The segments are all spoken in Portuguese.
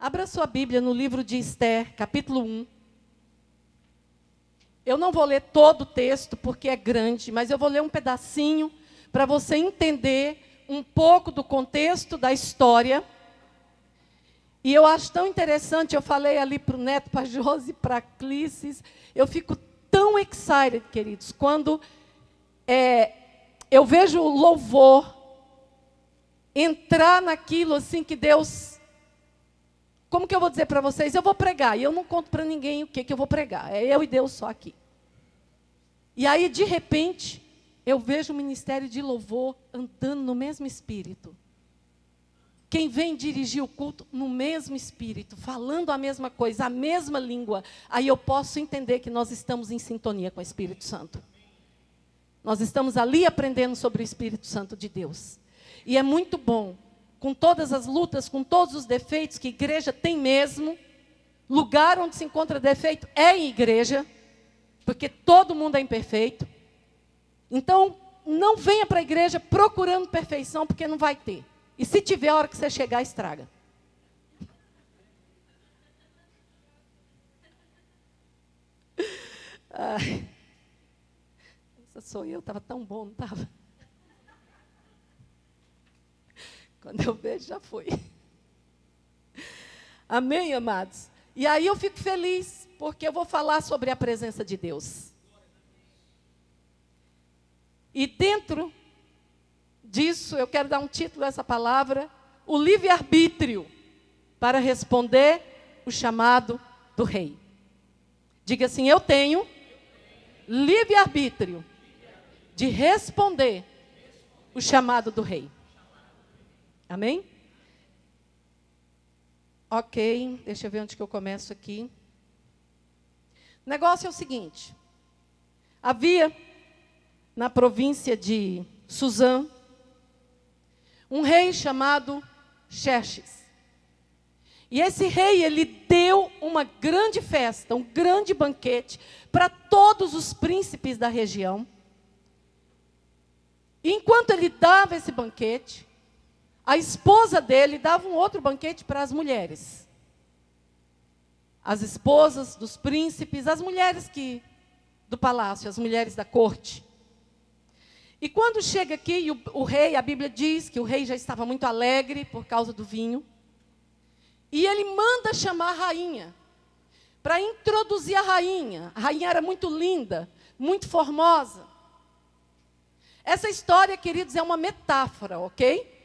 Abra sua Bíblia no livro de Esther, capítulo 1. Eu não vou ler todo o texto porque é grande, mas eu vou ler um pedacinho para você entender um pouco do contexto da história. E eu acho tão interessante, eu falei ali para o Neto, para a Josi, para a Clícis, eu fico tão excited, queridos, quando é, eu vejo o louvor entrar naquilo assim que Deus. Como que eu vou dizer para vocês? Eu vou pregar, e eu não conto para ninguém o que, que eu vou pregar, é eu e Deus só aqui. E aí, de repente, eu vejo o ministério de louvor andando no mesmo espírito. Quem vem dirigir o culto no mesmo espírito, falando a mesma coisa, a mesma língua, aí eu posso entender que nós estamos em sintonia com o Espírito Santo. Nós estamos ali aprendendo sobre o Espírito Santo de Deus. E é muito bom, com todas as lutas, com todos os defeitos que igreja tem mesmo, lugar onde se encontra defeito é em igreja, porque todo mundo é imperfeito. Então, não venha para a igreja procurando perfeição, porque não vai ter. E se tiver, a hora que você chegar, estraga. Ai. Essa sou eu, estava tão bom, não estava? Quando eu vejo, já foi. Amém, amados? E aí eu fico feliz, porque eu vou falar sobre a presença de Deus. E dentro disso, eu quero dar um título a essa palavra: o livre-arbítrio para responder o chamado do rei. Diga assim: eu tenho livre-arbítrio de responder o chamado do rei. Amém? Ok, deixa eu ver onde que eu começo aqui. O negócio é o seguinte: havia na província de Suzã um rei chamado Xerxes. E esse rei, ele deu uma grande festa, um grande banquete para todos os príncipes da região. E enquanto ele dava esse banquete, a esposa dele dava um outro banquete para as mulheres. As esposas dos príncipes, as mulheres que do palácio, as mulheres da corte. E quando chega aqui, o, o, rei, a Bíblia diz que o rei já estava muito alegre por causa do vinho. E ele manda chamar a rainha, para introduzir a rainha. A rainha era muito linda, muito formosa. Essa história, queridos, é uma metáfora, ok?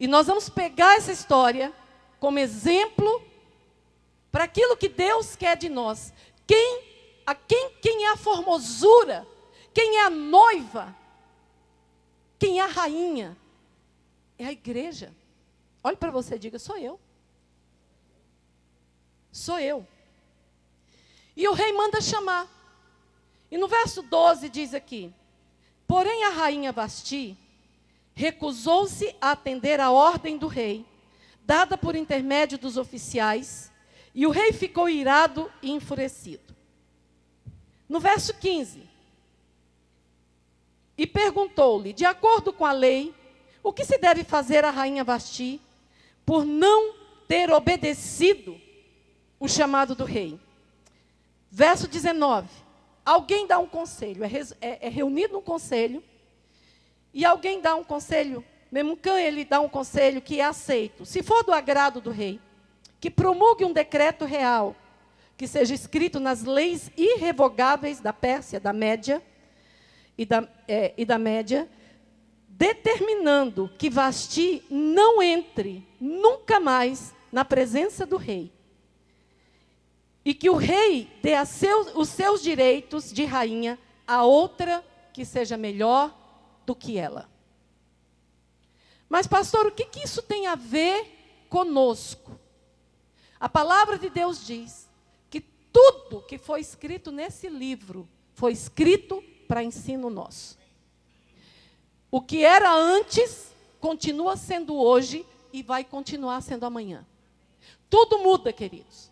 E nós vamos pegar essa história como exemplo para aquilo que Deus quer de nós. Quem, a quem, quem é a formosura quem é a noiva? Quem é a rainha? É a igreja. Olhe para você e diga: sou eu. Sou eu. E o rei manda chamar. E no verso 12 diz aqui: Porém a rainha Vasti recusou-se a atender a ordem do rei, dada por intermédio dos oficiais, e o rei ficou irado e enfurecido. No verso 15: e perguntou-lhe, de acordo com a lei, o que se deve fazer à rainha Vasti por não ter obedecido o chamado do rei. Verso 19. Alguém dá um conselho, é, é, é reunido um conselho, e alguém dá um conselho, Memucã ele dá um conselho que é aceito. Se for do agrado do rei, que promulgue um decreto real, que seja escrito nas leis irrevogáveis da Pérsia, da Média, e da, é, e da média, determinando que Vasti não entre nunca mais na presença do rei. E que o rei dê a seus, os seus direitos de rainha a outra que seja melhor do que ela. Mas, pastor, o que, que isso tem a ver conosco? A palavra de Deus diz que tudo que foi escrito nesse livro foi escrito para ensino nosso. O que era antes continua sendo hoje e vai continuar sendo amanhã. Tudo muda, queridos.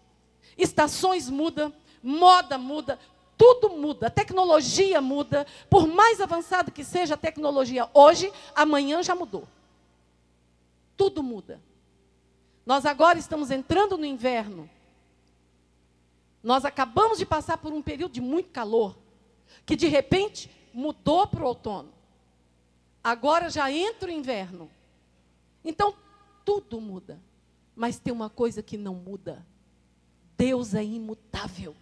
Estações mudam, moda muda, tudo muda, a tecnologia muda. Por mais avançada que seja a tecnologia hoje, amanhã já mudou. Tudo muda. Nós agora estamos entrando no inverno. Nós acabamos de passar por um período de muito calor, que de repente mudou para o outono. Agora já entra o inverno. Então, tudo muda. Mas tem uma coisa que não muda: Deus é imutável.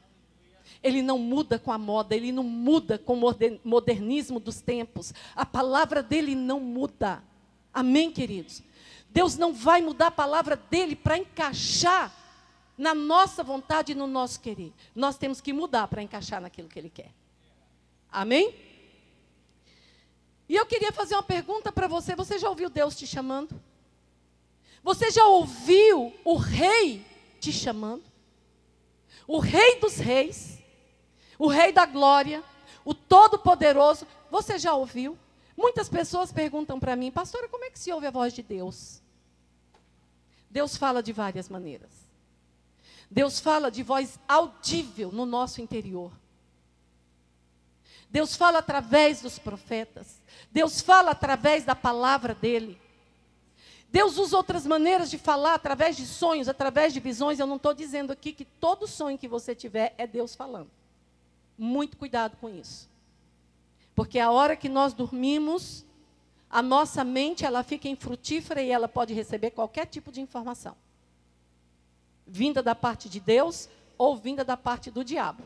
Ele não muda com a moda, ele não muda com o modernismo dos tempos. A palavra dele não muda. Amém, queridos? Deus não vai mudar a palavra dele para encaixar na nossa vontade e no nosso querer. Nós temos que mudar para encaixar naquilo que ele quer. Amém? E eu queria fazer uma pergunta para você. Você já ouviu Deus te chamando? Você já ouviu o rei te chamando? O rei dos reis, o rei da glória, o todo-poderoso, você já ouviu? Muitas pessoas perguntam para mim, pastora, como é que se ouve a voz de Deus? Deus fala de várias maneiras. Deus fala de voz audível no nosso interior. Deus fala através dos profetas. Deus fala através da palavra dele. Deus usa outras maneiras de falar, através de sonhos, através de visões. Eu não estou dizendo aqui que todo sonho que você tiver é Deus falando. Muito cuidado com isso. Porque a hora que nós dormimos, a nossa mente ela fica infrutífera e ela pode receber qualquer tipo de informação. Vinda da parte de Deus ou vinda da parte do diabo.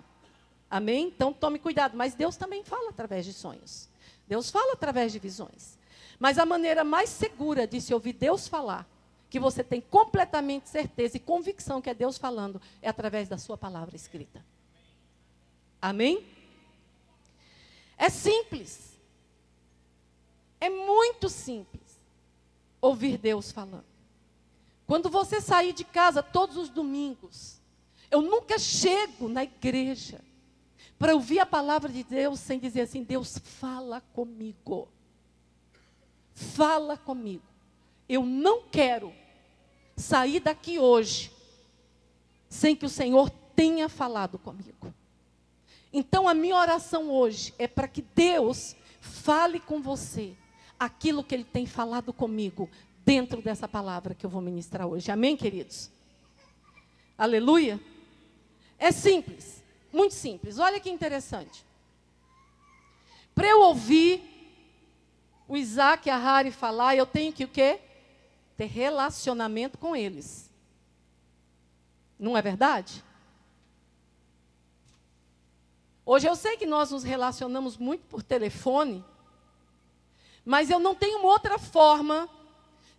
Amém? Então tome cuidado. Mas Deus também fala através de sonhos. Deus fala através de visões. Mas a maneira mais segura de se ouvir Deus falar, que você tem completamente certeza e convicção que é Deus falando, é através da sua palavra escrita. Amém? É simples. É muito simples ouvir Deus falando. Quando você sair de casa todos os domingos, eu nunca chego na igreja para ouvir a palavra de Deus sem dizer assim: Deus fala comigo fala comigo. Eu não quero sair daqui hoje sem que o Senhor tenha falado comigo. Então a minha oração hoje é para que Deus fale com você aquilo que Ele tem falado comigo dentro dessa palavra que eu vou ministrar hoje. Amém, queridos? Aleluia? É simples, muito simples. Olha que interessante. Para eu ouvir o Isaac e a Harry falar, eu tenho que o quê? Ter relacionamento com eles. Não é verdade? Hoje eu sei que nós nos relacionamos muito por telefone, mas eu não tenho outra forma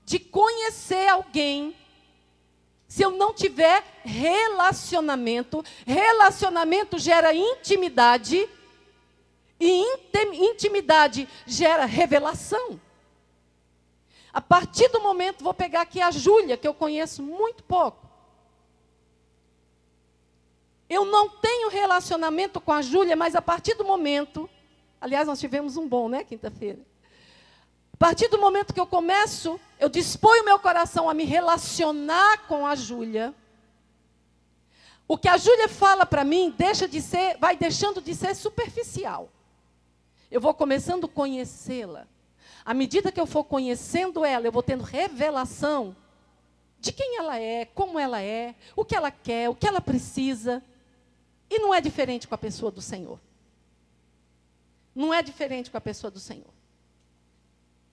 de conhecer alguém se eu não tiver relacionamento. Relacionamento gera intimidade e intimidade gera revelação. A partir do momento, vou pegar aqui a Júlia, que eu conheço muito pouco. Eu não tenho relacionamento com a Júlia, mas a partir do momento, aliás, nós tivemos um bom, né, quinta-feira. A partir do momento que eu começo, eu disponho meu coração a me relacionar com a Júlia. O que a Júlia fala para mim deixa de ser, vai deixando de ser superficial. Eu vou começando a conhecê-la. À medida que eu for conhecendo ela, eu vou tendo revelação de quem ela é, como ela é, o que ela quer, o que ela precisa. E não é diferente com a pessoa do Senhor. Não é diferente com a pessoa do Senhor.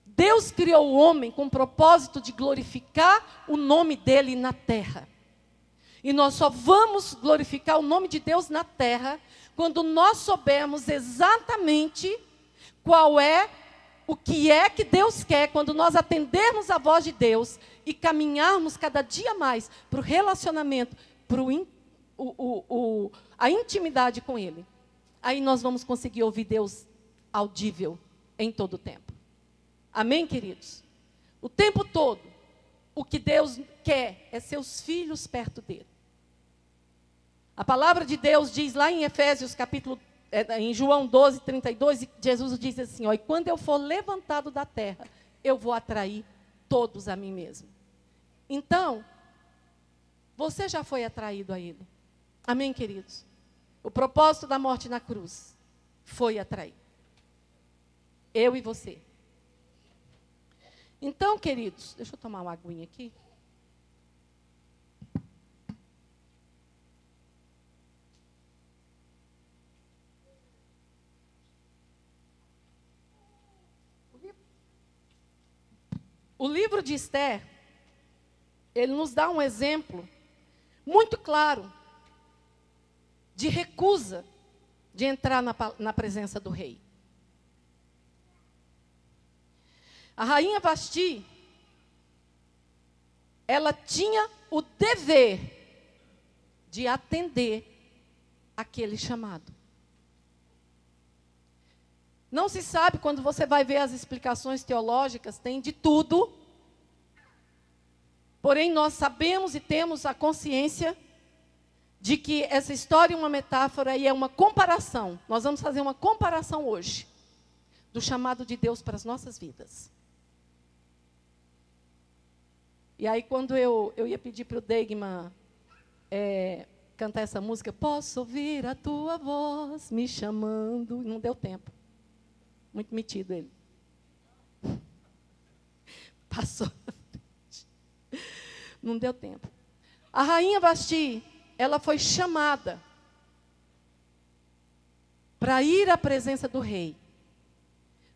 Deus criou o homem com o propósito de glorificar o nome dele na terra. E nós só vamos glorificar o nome de Deus na terra quando nós soubermos exatamente qual é o que é que Deus quer quando nós atendermos a voz de Deus e caminharmos cada dia mais para o relacionamento, para o, o, o, a intimidade com Ele. Aí nós vamos conseguir ouvir Deus audível em todo o tempo. Amém, queridos? O tempo todo, o que Deus quer é seus filhos perto dele. A palavra de Deus diz lá em Efésios capítulo é, em João 12, 32, Jesus diz assim: ó, e quando eu for levantado da terra, eu vou atrair todos a mim mesmo. Então, você já foi atraído a Ele. Amém, queridos? O propósito da morte na cruz foi atrair. Eu e você. Então, queridos, deixa eu tomar uma aguinha aqui. O livro de Esther, ele nos dá um exemplo muito claro de recusa de entrar na, na presença do rei. A rainha Vasti, ela tinha o dever de atender aquele chamado. Não se sabe, quando você vai ver as explicações teológicas, tem de tudo. Porém, nós sabemos e temos a consciência de que essa história é uma metáfora e é uma comparação. Nós vamos fazer uma comparação hoje do chamado de Deus para as nossas vidas. E aí, quando eu, eu ia pedir para o Degman é, cantar essa música, posso ouvir a tua voz me chamando, não deu tempo. Muito metido ele. Passou. Não deu tempo. A rainha Vasti, ela foi chamada para ir à presença do rei.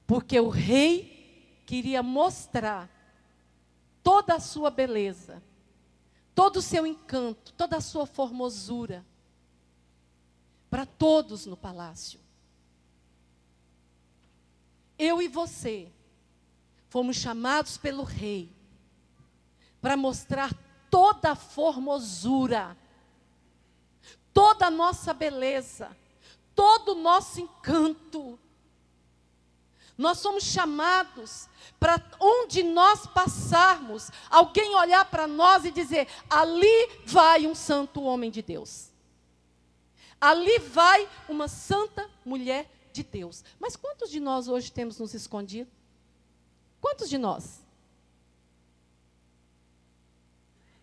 Porque o rei queria mostrar toda a sua beleza, todo o seu encanto, toda a sua formosura para todos no palácio. Eu e você fomos chamados pelo rei para mostrar toda a formosura, toda a nossa beleza, todo o nosso encanto, nós somos chamados para onde nós passarmos, alguém olhar para nós e dizer: ali vai um santo homem de Deus. Ali vai uma santa mulher de Deus. Mas quantos de nós hoje temos nos escondido? Quantos de nós?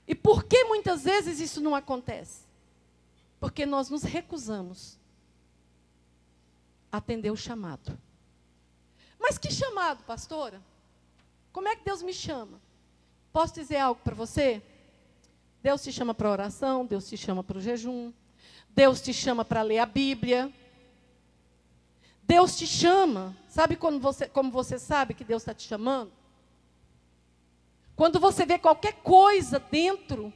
E por que muitas vezes isso não acontece? Porque nós nos recusamos a atender o chamado. Mas que chamado, pastora? Como é que Deus me chama? Posso dizer algo para você? Deus te chama para oração, Deus te chama para o jejum, Deus te chama para ler a Bíblia. Deus te chama. Sabe quando você, como você sabe que Deus está te chamando? Quando você vê qualquer coisa dentro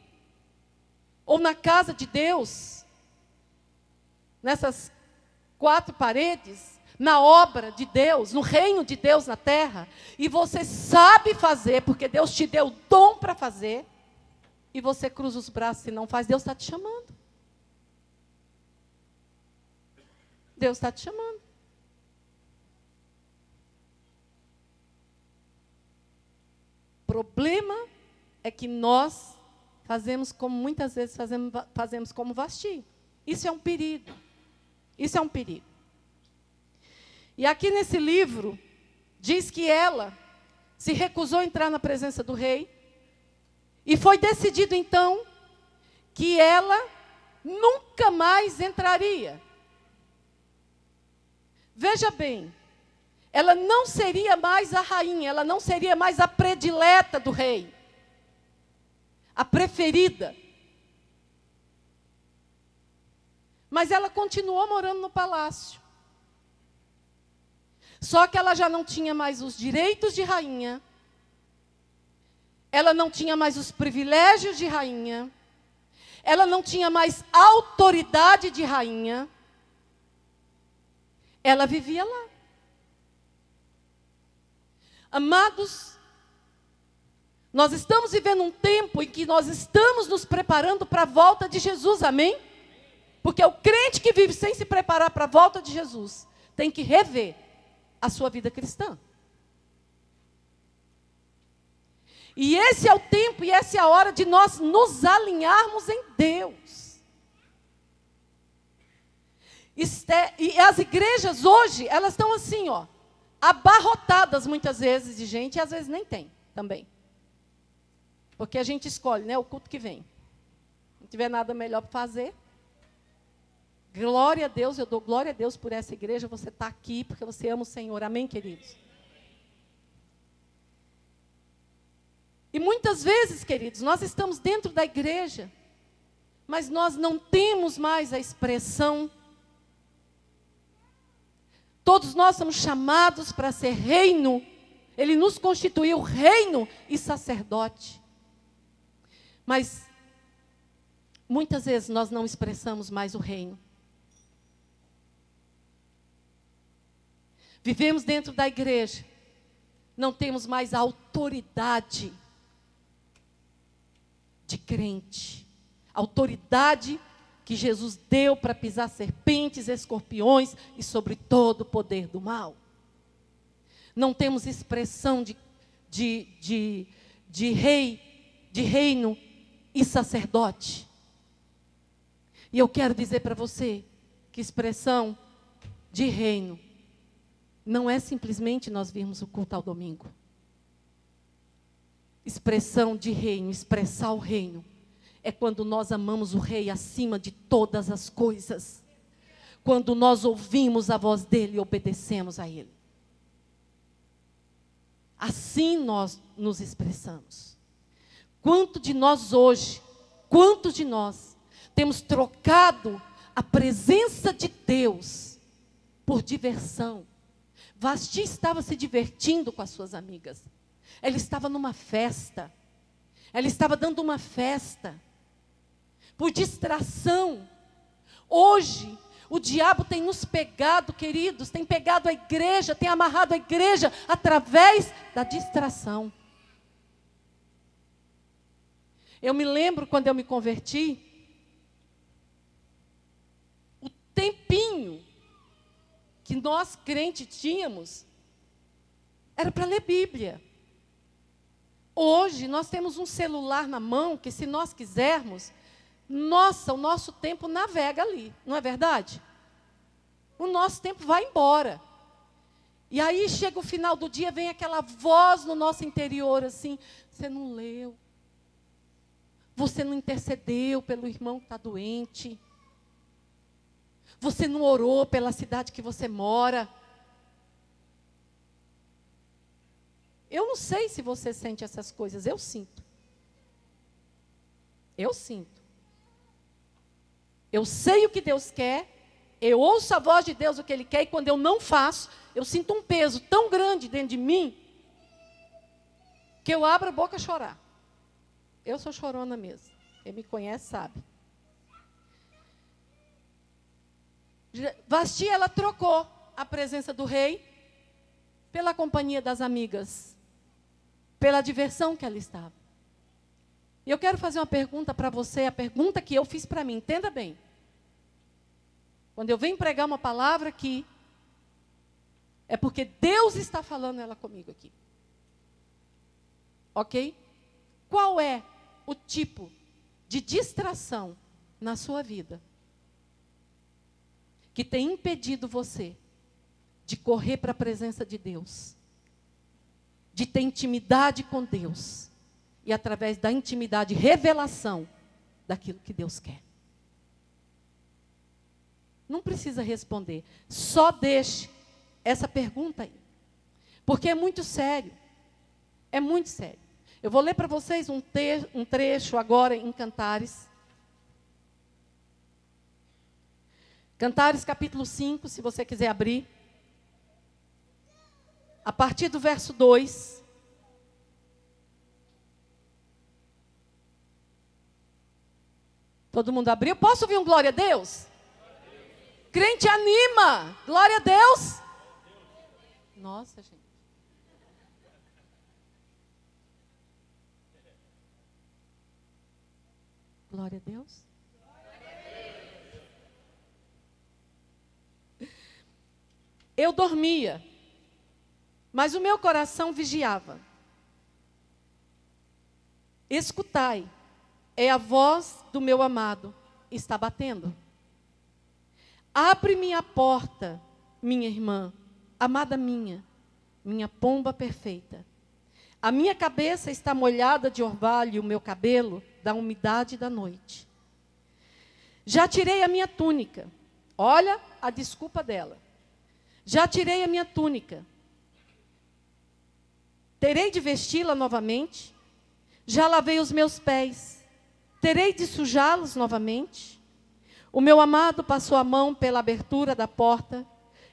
ou na casa de Deus, nessas quatro paredes, na obra de Deus, no reino de Deus na terra, e você sabe fazer, porque Deus te deu o dom para fazer, e você cruza os braços e não faz, Deus está te chamando. Deus está te chamando. Problema é que nós fazemos como muitas vezes fazemos, fazemos como Vasti. Isso é um perigo. Isso é um perigo. E aqui nesse livro, diz que ela se recusou a entrar na presença do rei. E foi decidido então que ela nunca mais entraria. Veja bem, ela não seria mais a rainha, ela não seria mais a predileta do rei, a preferida. Mas ela continuou morando no palácio. Só que ela já não tinha mais os direitos de rainha, ela não tinha mais os privilégios de rainha, ela não tinha mais autoridade de rainha, ela vivia lá. Amados, nós estamos vivendo um tempo em que nós estamos nos preparando para a volta de Jesus, amém? Porque o crente que vive sem se preparar para a volta de Jesus tem que rever a sua vida cristã. E esse é o tempo e essa é a hora de nós nos alinharmos em Deus. E as igrejas hoje, elas estão assim, ó, abarrotadas muitas vezes de gente, e às vezes nem tem também. Porque a gente escolhe, né, o culto que vem. Não tiver nada melhor para fazer, Glória a Deus, eu dou glória a Deus por essa igreja. Você está aqui porque você ama o Senhor. Amém, queridos? E muitas vezes, queridos, nós estamos dentro da igreja, mas nós não temos mais a expressão. Todos nós somos chamados para ser reino, Ele nos constituiu reino e sacerdote. Mas muitas vezes nós não expressamos mais o reino. Vivemos dentro da igreja, não temos mais a autoridade de crente, autoridade que Jesus deu para pisar serpentes, escorpiões e sobre todo o poder do mal. Não temos expressão de, de, de, de rei, de reino e sacerdote. E eu quero dizer para você que expressão de reino não é simplesmente nós virmos o culto ao domingo. Expressão de reino, expressar o reino, é quando nós amamos o Rei acima de todas as coisas. Quando nós ouvimos a voz dele e obedecemos a ele. Assim nós nos expressamos. Quanto de nós hoje, quantos de nós temos trocado a presença de Deus por diversão? Vasti estava se divertindo com as suas amigas. Ela estava numa festa. Ela estava dando uma festa. Por distração. Hoje, o diabo tem nos pegado, queridos, tem pegado a igreja, tem amarrado a igreja através da distração. Eu me lembro quando eu me converti, o tempinho que nós crentes tínhamos era para ler Bíblia. Hoje nós temos um celular na mão que, se nós quisermos, nossa, o nosso tempo navega ali, não é verdade? O nosso tempo vai embora. E aí chega o final do dia, vem aquela voz no nosso interior assim: você não leu, você não intercedeu pelo irmão que está doente. Você não orou pela cidade que você mora. Eu não sei se você sente essas coisas, eu sinto. Eu sinto. Eu sei o que Deus quer, eu ouço a voz de Deus o que Ele quer, e quando eu não faço, eu sinto um peso tão grande dentro de mim, que eu abro a boca a chorar. Eu sou chorona mesmo. Quem me conhece sabe. Vasti, ela trocou a presença do rei pela companhia das amigas, pela diversão que ela estava. E eu quero fazer uma pergunta para você, a pergunta que eu fiz para mim, entenda bem. Quando eu venho pregar uma palavra aqui, é porque Deus está falando ela comigo aqui. Ok? Qual é o tipo de distração na sua vida? Que tem impedido você de correr para a presença de Deus, de ter intimidade com Deus e através da intimidade, revelação daquilo que Deus quer. Não precisa responder, só deixe essa pergunta aí, porque é muito sério, é muito sério. Eu vou ler para vocês um, um trecho agora em Cantares. Cantares capítulo 5, se você quiser abrir. A partir do verso 2. Todo mundo abriu? Posso ouvir um glória a Deus? Crente anima. Glória a Deus. Nossa, gente. Glória a Deus. Eu dormia, mas o meu coração vigiava. Escutai, é a voz do meu amado, está batendo. Abre-me a porta, minha irmã, amada minha, minha pomba perfeita. A minha cabeça está molhada de orvalho o meu cabelo da umidade da noite. Já tirei a minha túnica. Olha a desculpa dela. Já tirei a minha túnica. Terei de vesti-la novamente. Já lavei os meus pés. Terei de sujá-los novamente. O meu amado passou a mão pela abertura da porta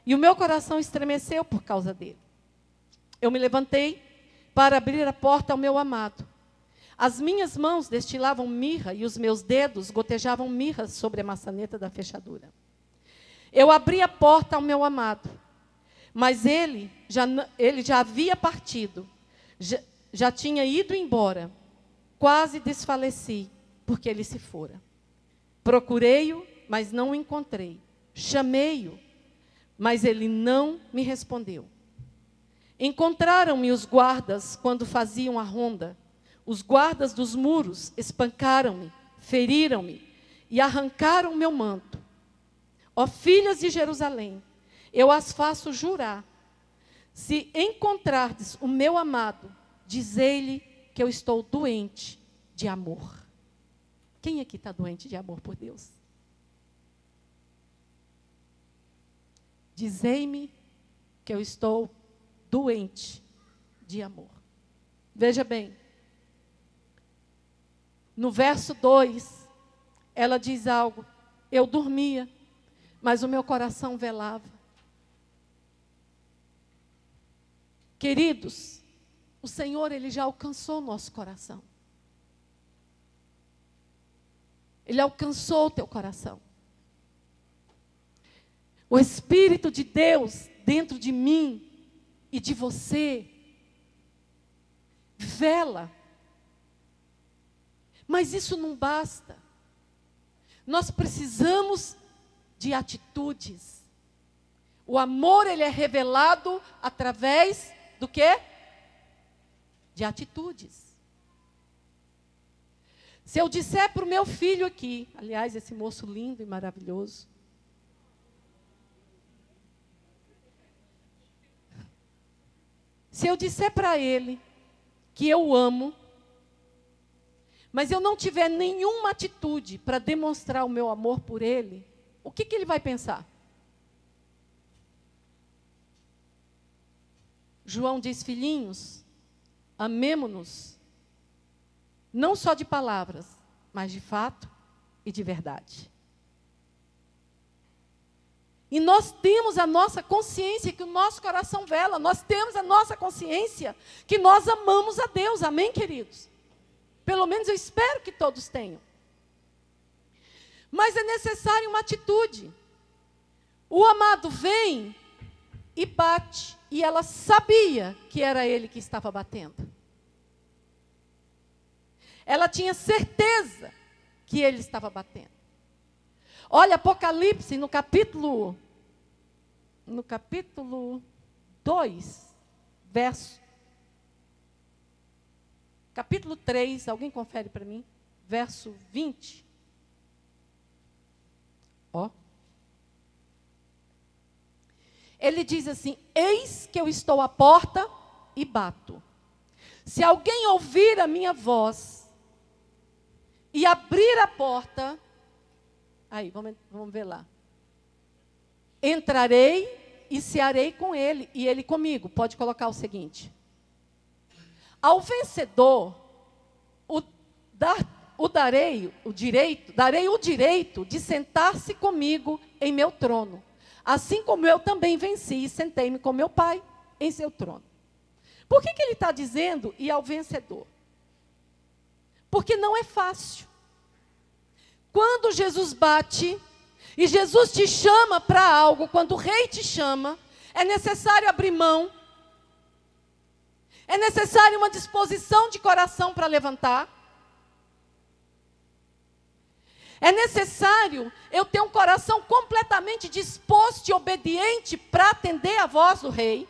e o meu coração estremeceu por causa dele. Eu me levantei para abrir a porta ao meu amado. As minhas mãos destilavam mirra e os meus dedos gotejavam mirra sobre a maçaneta da fechadura. Eu abri a porta ao meu amado, mas ele já, ele já havia partido, já, já tinha ido embora. Quase desfaleci, porque ele se fora. Procurei-o, mas não o encontrei. Chamei-o, mas ele não me respondeu. Encontraram-me os guardas quando faziam a ronda. Os guardas dos muros espancaram-me, feriram-me e arrancaram meu manto. Ó filhas de Jerusalém, eu as faço jurar. Se encontrardes o meu amado, dizei-lhe que eu estou doente de amor. Quem aqui está doente de amor por Deus? Dizei-me que eu estou doente de amor. Veja bem, no verso 2, ela diz algo: Eu dormia, mas o meu coração velava. Queridos, o Senhor, Ele já alcançou o nosso coração. Ele alcançou o teu coração. O Espírito de Deus dentro de mim e de você. Vela. Mas isso não basta. Nós precisamos de atitudes. O amor ele é revelado através do quê? De atitudes. Se eu disser para o meu filho aqui, aliás, esse moço lindo e maravilhoso, Se eu disser para ele que eu amo, mas eu não tiver nenhuma atitude para demonstrar o meu amor por ele, o que, que ele vai pensar? João diz: Filhinhos, amemo-nos, não só de palavras, mas de fato e de verdade. E nós temos a nossa consciência que o nosso coração vela, nós temos a nossa consciência que nós amamos a Deus, amém, queridos? Pelo menos eu espero que todos tenham. Mas é necessária uma atitude. O amado vem e bate, e ela sabia que era ele que estava batendo. Ela tinha certeza que ele estava batendo. Olha, Apocalipse, no capítulo. No capítulo 2, verso. Capítulo 3, alguém confere para mim? Verso 20. Ó. Ele diz assim: Eis que eu estou à porta e bato. Se alguém ouvir a minha voz e abrir a porta, Aí, vamos, vamos ver lá. Entrarei e cearei com ele, e ele comigo. Pode colocar o seguinte. Ao vencedor, o, dar, o darei o direito, darei o direito de sentar-se comigo em meu trono, assim como eu também venci e sentei-me com meu pai em seu trono. Por que, que ele está dizendo e ao vencedor? Porque não é fácil. Quando Jesus bate e Jesus te chama para algo, quando o rei te chama, é necessário abrir mão, é necessário uma disposição de coração para levantar. É necessário eu ter um coração completamente disposto e obediente para atender a voz do rei,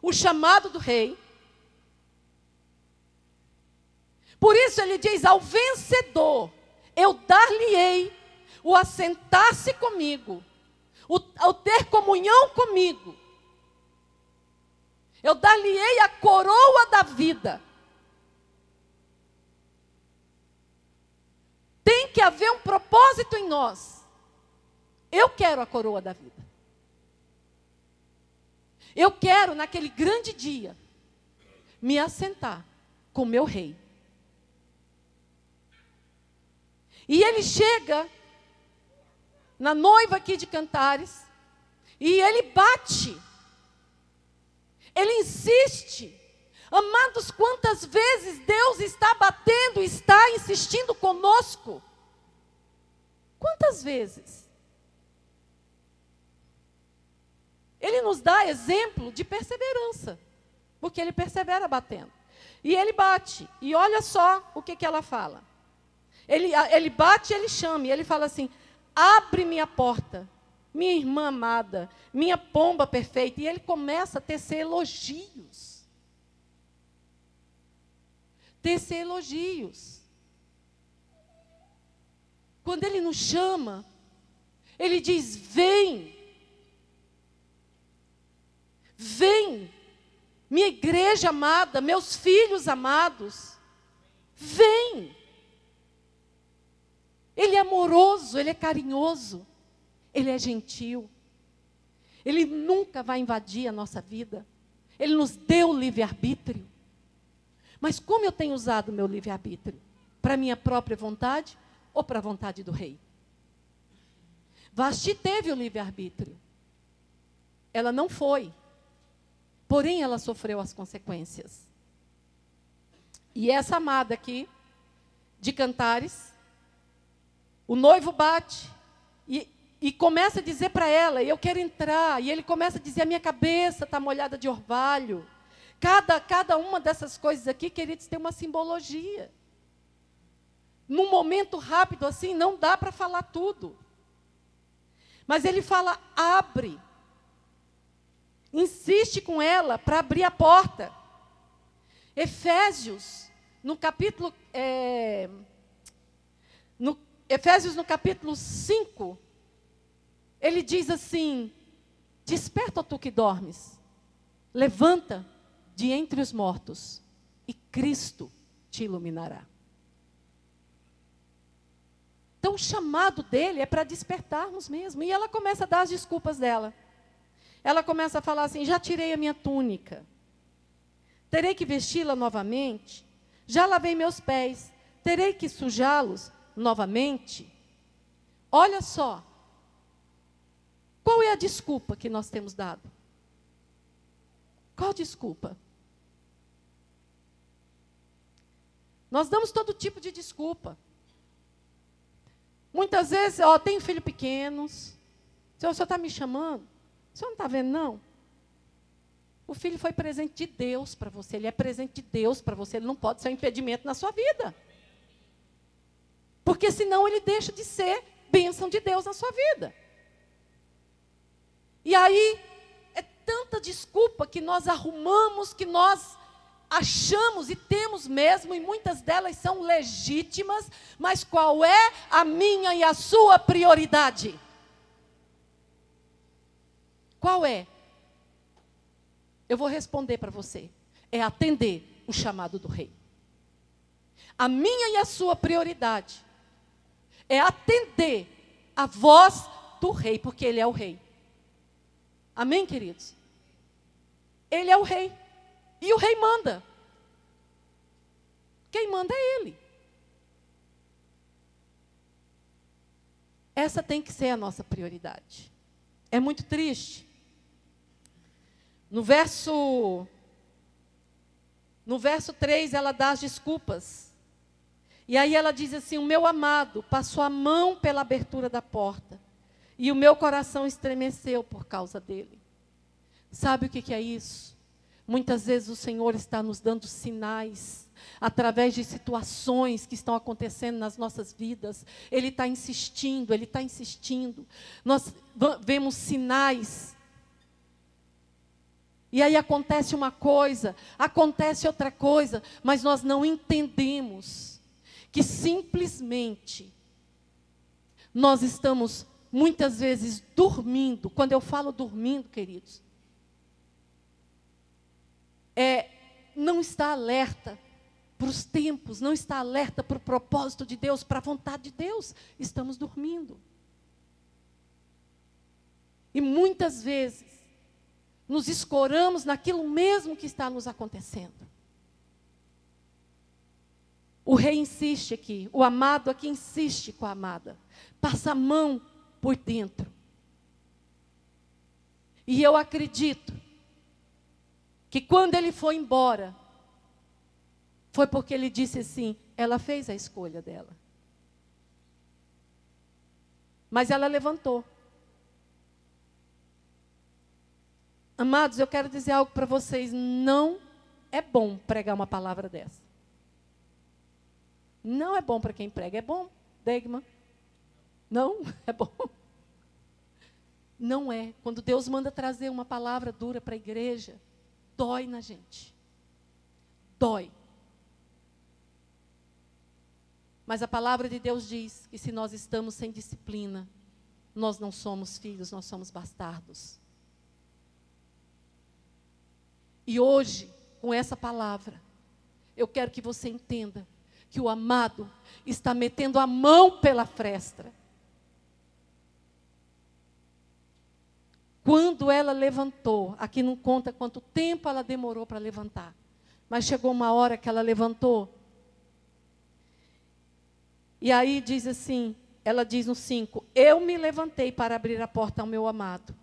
o chamado do rei. Por isso ele diz ao vencedor: eu dar-lhe-ei o assentar-se comigo, o, o ter comunhão comigo. Eu dar-lhe-ei a coroa da vida. Tem que haver um propósito em nós. Eu quero a coroa da vida. Eu quero, naquele grande dia, me assentar com meu rei. E ele chega na noiva aqui de Cantares e ele bate. Ele insiste. Amados, quantas vezes Deus está batendo, está insistindo conosco? Quantas vezes? Ele nos dá exemplo de perseverança, porque ele persevera batendo. E ele bate, e olha só o que, que ela fala. Ele, ele bate, ele chama, e ele fala assim: abre-me a porta, minha irmã amada, minha pomba perfeita. E ele começa a tecer elogios. Tecer elogios. Quando ele nos chama, ele diz: vem. Vem, minha igreja amada, meus filhos amados, vem. Ele é amoroso, ele é carinhoso, ele é gentil. Ele nunca vai invadir a nossa vida. Ele nos deu livre-arbítrio. Mas como eu tenho usado o meu livre-arbítrio? Para minha própria vontade ou para a vontade do rei? Vasti teve o livre-arbítrio. Ela não foi. Porém, ela sofreu as consequências. E essa amada aqui, de Cantares, o noivo bate e, e começa a dizer para ela: Eu quero entrar. E ele começa a dizer: A minha cabeça está molhada de orvalho. Cada, cada uma dessas coisas aqui, queridos, tem uma simbologia. Num momento rápido assim, não dá para falar tudo. Mas ele fala: abre insiste com ela para abrir a porta. Efésios, no capítulo. É, no, Efésios, no capítulo 5, ele diz assim: Desperta tu que dormes, levanta de entre os mortos, e Cristo te iluminará. Então, o chamado dele é para despertarmos mesmo. E ela começa a dar as desculpas dela ela começa a falar assim: já tirei a minha túnica, terei que vesti-la novamente, já lavei meus pés, terei que sujá-los novamente. Olha só, qual é a desculpa que nós temos dado? Qual desculpa? Nós damos todo tipo de desculpa. Muitas vezes, ó, tenho filho pequenos. O senhor está me chamando? O senhor não está vendo, não? O filho foi presente de Deus para você, ele é presente de Deus para você, ele não pode ser um impedimento na sua vida. Porque senão ele deixa de ser bênção de Deus na sua vida. E aí, é tanta desculpa que nós arrumamos, que nós achamos e temos mesmo, e muitas delas são legítimas, mas qual é a minha e a sua prioridade? Qual é? Eu vou responder para você. É atender o chamado do rei. A minha e a sua prioridade é atender a voz do rei, porque ele é o rei. Amém, queridos? Ele é o rei. E o rei manda. Quem manda é ele. Essa tem que ser a nossa prioridade. É muito triste no verso no verso 3 ela dá as desculpas. E aí ela diz assim: "O meu amado passou a mão pela abertura da porta, e o meu coração estremeceu por causa dele." Sabe o que, que é isso? Muitas vezes o Senhor está nos dando sinais através de situações que estão acontecendo nas nossas vidas. Ele está insistindo, ele está insistindo. Nós vemos sinais e aí acontece uma coisa, acontece outra coisa, mas nós não entendemos que simplesmente nós estamos muitas vezes dormindo. Quando eu falo dormindo, queridos, é não está alerta para os tempos, não está alerta para o propósito de Deus, para a vontade de Deus. Estamos dormindo. E muitas vezes nos escoramos naquilo mesmo que está nos acontecendo. O rei insiste aqui, o amado aqui insiste com a amada, passa a mão por dentro. E eu acredito que quando ele foi embora, foi porque ele disse assim: ela fez a escolha dela. Mas ela levantou. Amados, eu quero dizer algo para vocês: não é bom pregar uma palavra dessa. Não é bom para quem prega. É bom, Degma? Não? É bom? Não é. Quando Deus manda trazer uma palavra dura para a igreja, dói na gente. Dói. Mas a palavra de Deus diz que se nós estamos sem disciplina, nós não somos filhos, nós somos bastardos. E hoje, com essa palavra, eu quero que você entenda que o amado está metendo a mão pela fresta. Quando ela levantou, aqui não conta quanto tempo ela demorou para levantar, mas chegou uma hora que ela levantou. E aí diz assim: ela diz no 5: Eu me levantei para abrir a porta ao meu amado.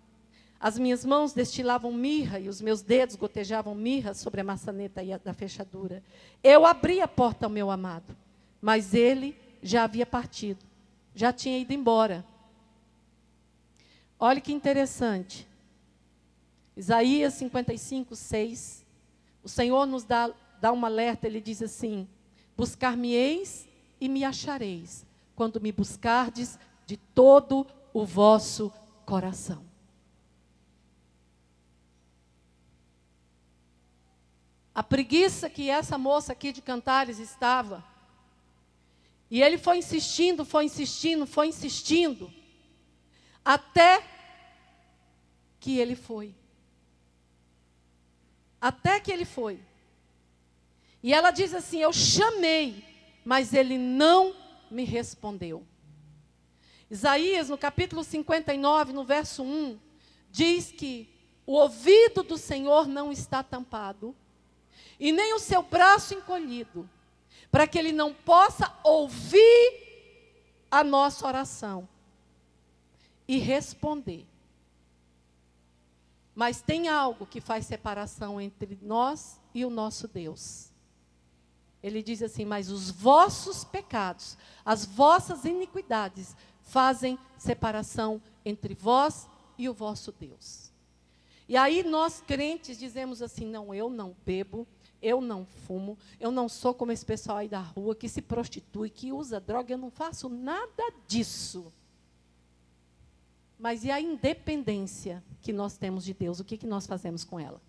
As minhas mãos destilavam mirra e os meus dedos gotejavam mirra sobre a maçaneta da fechadura. Eu abri a porta ao meu amado, mas ele já havia partido, já tinha ido embora. Olha que interessante. Isaías 55, 6. O Senhor nos dá, dá um alerta, ele diz assim: Buscar-me-eis e me achareis, quando me buscardes de todo o vosso coração. A preguiça que essa moça aqui de Cantares estava. E ele foi insistindo, foi insistindo, foi insistindo. Até que ele foi. Até que ele foi. E ela diz assim: Eu chamei, mas ele não me respondeu. Isaías, no capítulo 59, no verso 1, diz que o ouvido do Senhor não está tampado, e nem o seu braço encolhido, para que ele não possa ouvir a nossa oração e responder. Mas tem algo que faz separação entre nós e o nosso Deus. Ele diz assim: Mas os vossos pecados, as vossas iniquidades, fazem separação entre vós e o vosso Deus. E aí nós crentes dizemos assim: Não, eu não bebo, eu não fumo, eu não sou como esse pessoal aí da rua que se prostitui, que usa droga, eu não faço nada disso. Mas e a independência que nós temos de Deus? O que, que nós fazemos com ela?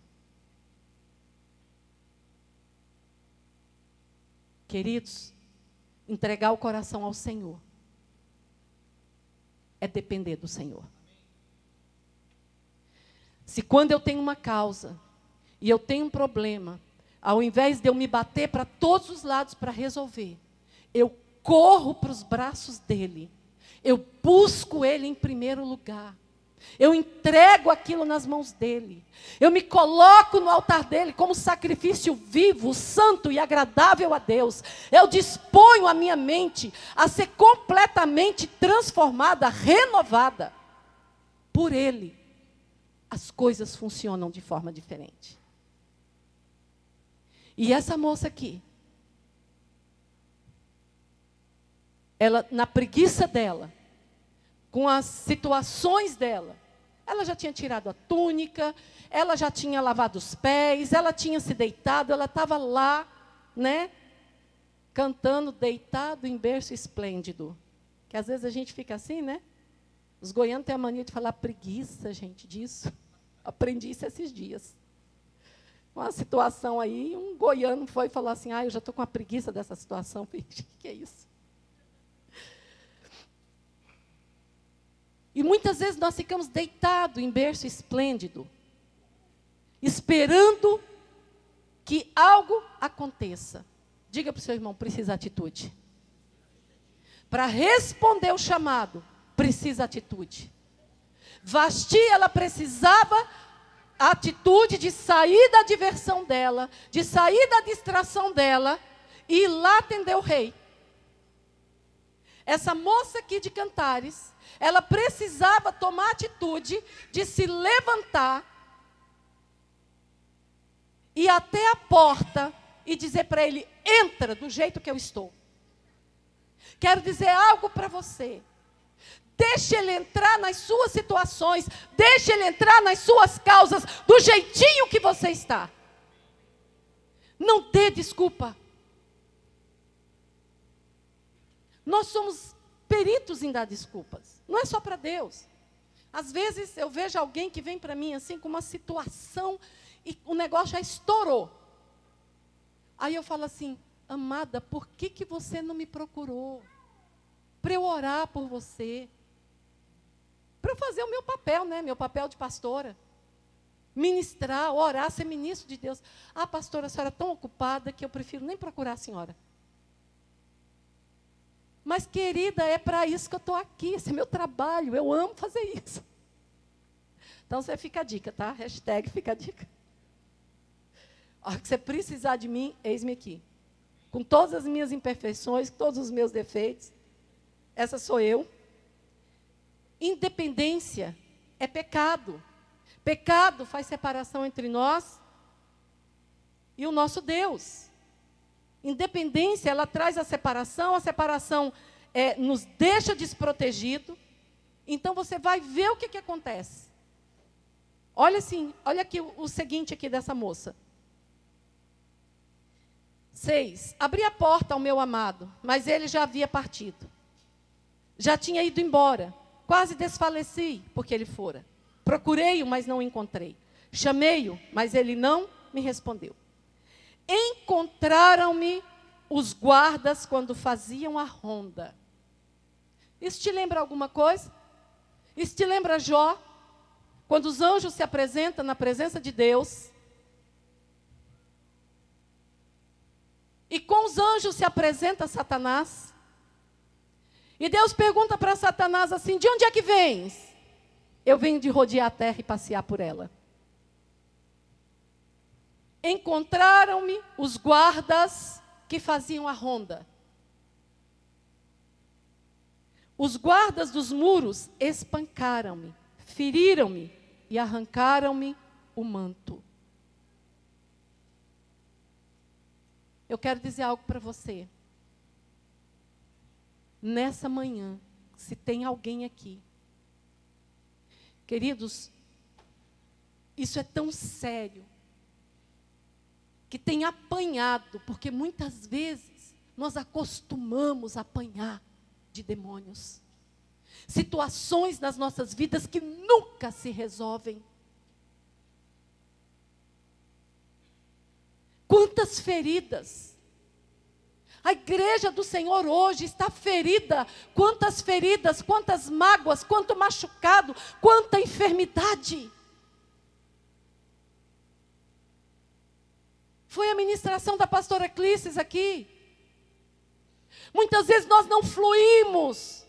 Queridos, entregar o coração ao Senhor é depender do Senhor. Se quando eu tenho uma causa e eu tenho um problema, ao invés de eu me bater para todos os lados para resolver, eu corro para os braços dele eu busco Ele em primeiro lugar. Eu entrego aquilo nas mãos dele. Eu me coloco no altar dele como sacrifício vivo, santo e agradável a Deus. Eu disponho a minha mente a ser completamente transformada, renovada por ele. As coisas funcionam de forma diferente. E essa moça aqui, ela na preguiça dela, com as situações dela, ela já tinha tirado a túnica, ela já tinha lavado os pés, ela tinha se deitado, ela estava lá, né? Cantando deitado em berço esplêndido. Que às vezes a gente fica assim, né? Os goianos têm a mania de falar preguiça, gente, disso. Aprendi isso esses dias. Uma situação aí, um goiano foi e falou assim: Ah, eu já estou com a preguiça dessa situação. o que é isso? E muitas vezes nós ficamos deitados em berço esplêndido, esperando que algo aconteça. Diga para o seu irmão: precisa atitude. Para responder o chamado, precisa atitude. Vasti, ela precisava a atitude de sair da diversão dela, de sair da distração dela e ir lá atender o rei. Essa moça aqui de Cantares, ela precisava tomar atitude de se levantar ir até a porta e dizer para ele: entra do jeito que eu estou. Quero dizer algo para você. Deixe ele entrar nas suas situações, deixe ele entrar nas suas causas, do jeitinho que você está. Não dê desculpa. Nós somos peritos em dar desculpas. Não é só para Deus. Às vezes eu vejo alguém que vem para mim assim com uma situação e o negócio já estourou. Aí eu falo assim, amada, por que, que você não me procurou? Para eu orar por você. Para eu fazer o meu papel, né? Meu papel de pastora. Ministrar, orar, ser ministro de Deus. Ah, pastora, a senhora é tão ocupada que eu prefiro nem procurar a senhora. Mas, querida, é para isso que eu estou aqui. Esse é meu trabalho. Eu amo fazer isso. Então, você fica a dica, tá? Hashtag fica a dica. A hora que você precisar de mim, eis-me aqui. Com todas as minhas imperfeições, todos os meus defeitos. Essa sou eu. Independência é pecado. Pecado faz separação entre nós e o nosso Deus. Independência, ela traz a separação, a separação é, nos deixa desprotegido. Então você vai ver o que, que acontece. Olha assim, olha aqui o, seguinte aqui dessa moça. 6. Abri a porta ao meu amado, mas ele já havia partido. Já tinha ido embora. Quase desfaleci, porque ele fora. Procurei-o, mas não encontrei. Chamei-o, mas ele não me respondeu. Encontraram-me os guardas quando faziam a ronda. Isso te lembra alguma coisa? Isso te lembra Jó? Quando os anjos se apresentam na presença de Deus. E com os anjos se apresenta Satanás. E Deus pergunta para Satanás assim: De onde é que vens? Eu venho de rodear a terra e passear por ela. Encontraram-me os guardas que faziam a ronda. Os guardas dos muros espancaram-me, feriram-me e arrancaram-me o manto. Eu quero dizer algo para você. Nessa manhã, se tem alguém aqui Queridos, isso é tão sério que tem apanhado, porque muitas vezes nós acostumamos a apanhar de demônios. Situações nas nossas vidas que nunca se resolvem. Quantas feridas a igreja do Senhor hoje está ferida. Quantas feridas, quantas mágoas, quanto machucado, quanta enfermidade. Foi a ministração da pastora Clícis aqui. Muitas vezes nós não fluímos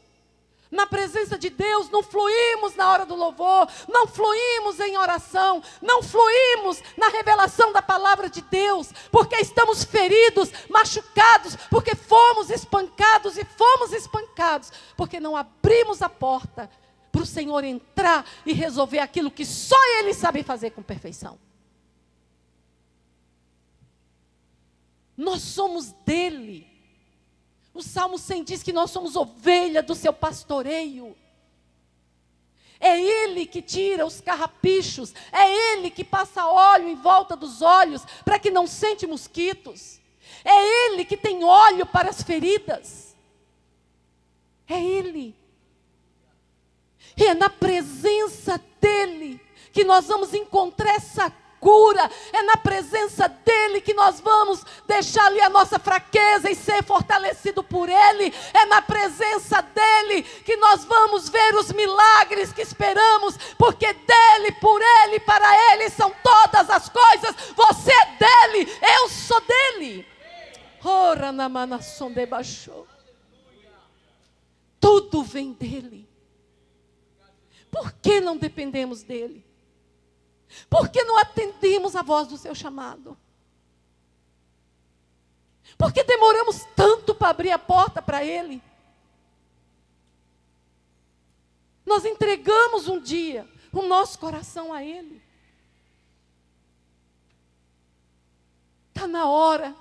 na presença de Deus, não fluímos na hora do louvor, não fluímos em oração, não fluímos na revelação da palavra de Deus, porque estamos feridos, machucados, porque fomos espancados e fomos espancados, porque não abrimos a porta para o Senhor entrar e resolver aquilo que só Ele sabe fazer com perfeição. Nós somos dele. O Salmo 100 diz que nós somos ovelha do seu pastoreio. É Ele que tira os carrapichos, é Ele que passa óleo em volta dos olhos para que não sente mosquitos. É Ele que tem óleo para as feridas. É Ele. E é na presença dEle que nós vamos encontrar essa cura, é na presença dEle que nós vamos deixar ali a nossa fraqueza e ser fortalecido por Ele, é na presença dEle que nós vamos ver os milagres que esperamos, porque dEle, por Ele, para Ele são todas as coisas, você é dEle, eu sou dEle. Ora na manação debaixou. Tudo vem dEle. Por que não dependemos dEle? Por que não atendemos a voz do seu chamado? Por que demoramos tanto para abrir a porta para Ele? Nós entregamos um dia o nosso coração a Ele. Está na hora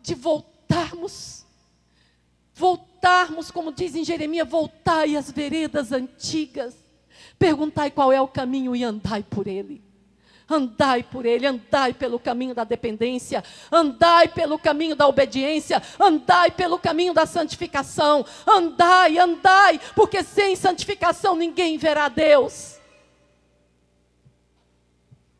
de voltarmos. Voltarmos, como diz em Jeremias, voltai às veredas antigas. Perguntai qual é o caminho e andai por ele. Andai por ele, andai pelo caminho da dependência, andai pelo caminho da obediência, andai pelo caminho da santificação, andai, andai, porque sem santificação ninguém verá Deus.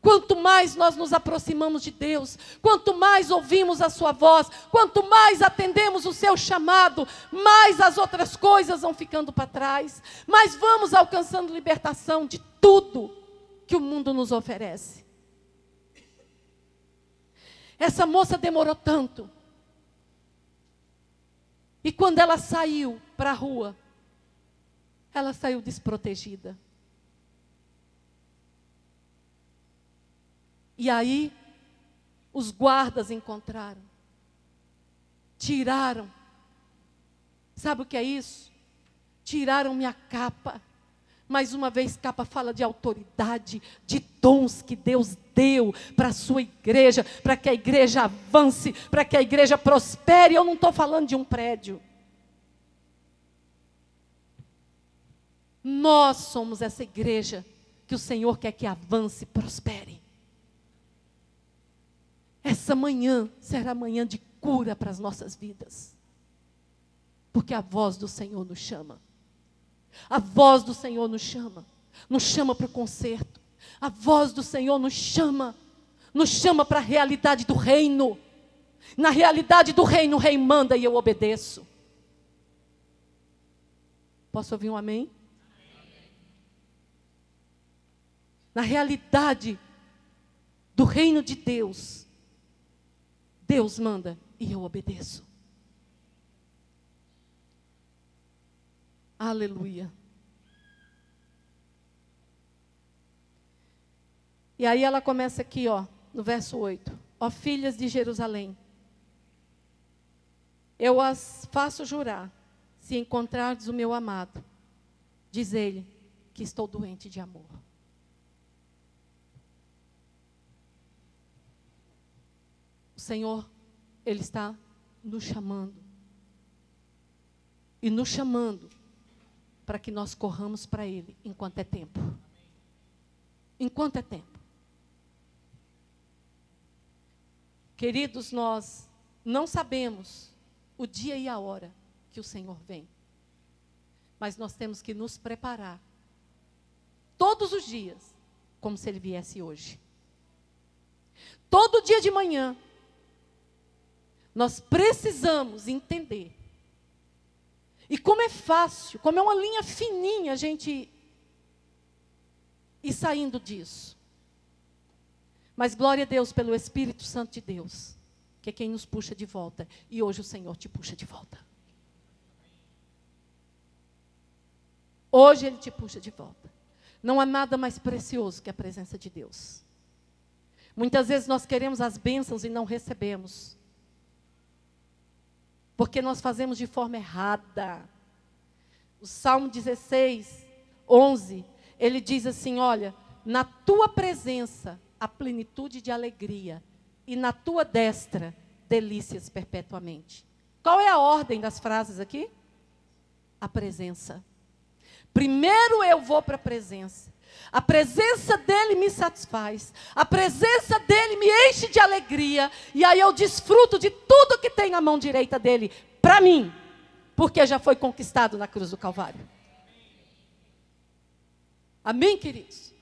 Quanto mais nós nos aproximamos de Deus, quanto mais ouvimos a Sua voz, quanto mais atendemos o Seu chamado, mais as outras coisas vão ficando para trás, mais vamos alcançando libertação de tudo que o mundo nos oferece. Essa moça demorou tanto. E quando ela saiu para a rua, ela saiu desprotegida. E aí, os guardas encontraram, tiraram. Sabe o que é isso? Tiraram minha capa. Mais uma vez, capa fala de autoridade, de dons que Deus deu para a sua igreja, para que a igreja avance, para que a igreja prospere. Eu não estou falando de um prédio. Nós somos essa igreja que o Senhor quer que avance e prospere. Essa manhã será manhã de cura para as nossas vidas. Porque a voz do Senhor nos chama. A voz do Senhor nos chama. Nos chama para o conserto. A voz do Senhor nos chama. Nos chama para a realidade do reino. Na realidade do reino, o rei manda e eu obedeço. Posso ouvir um amém? Na realidade do reino de Deus, Deus manda e eu obedeço. Aleluia. E aí ela começa aqui, ó, no verso 8. Ó filhas de Jerusalém, eu as faço jurar, se encontrardes o meu amado, diz ele, que estou doente de amor. O Senhor, Ele está nos chamando. E nos chamando para que nós corramos para Ele enquanto é tempo. Enquanto é tempo. Queridos, nós não sabemos o dia e a hora que o Senhor vem. Mas nós temos que nos preparar todos os dias, como se Ele viesse hoje. Todo dia de manhã, nós precisamos entender. E como é fácil, como é uma linha fininha a gente ir saindo disso. Mas glória a Deus pelo Espírito Santo de Deus, que é quem nos puxa de volta. E hoje o Senhor te puxa de volta. Hoje Ele te puxa de volta. Não há nada mais precioso que a presença de Deus. Muitas vezes nós queremos as bênçãos e não recebemos. Porque nós fazemos de forma errada. O Salmo 16, 11, ele diz assim: Olha, na tua presença a plenitude de alegria, e na tua destra delícias perpetuamente. Qual é a ordem das frases aqui? A presença. Primeiro eu vou para a presença. A presença dele me satisfaz. A presença dele me enche de alegria. E aí eu desfruto de tudo que tem na mão direita dele para mim, porque já foi conquistado na cruz do Calvário. Amém, queridos?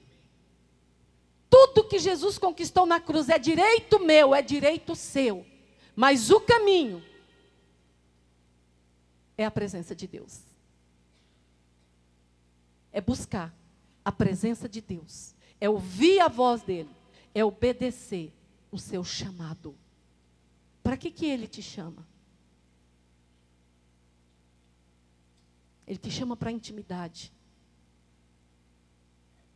Tudo que Jesus conquistou na cruz é direito meu, é direito seu. Mas o caminho é a presença de Deus. É buscar a presença de Deus, é ouvir a voz dele, é obedecer o seu chamado. Para que que ele te chama? Ele te chama para intimidade.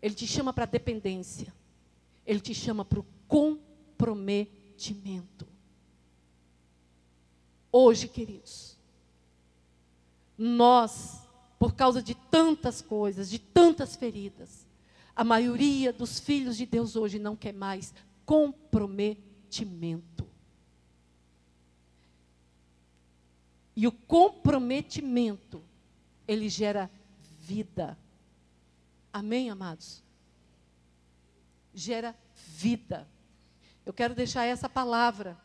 Ele te chama para dependência. Ele te chama para o comprometimento. Hoje, queridos, nós por causa de tantas coisas, de tantas feridas. A maioria dos filhos de Deus hoje não quer mais comprometimento. E o comprometimento, ele gera vida. Amém, amados? Gera vida. Eu quero deixar essa palavra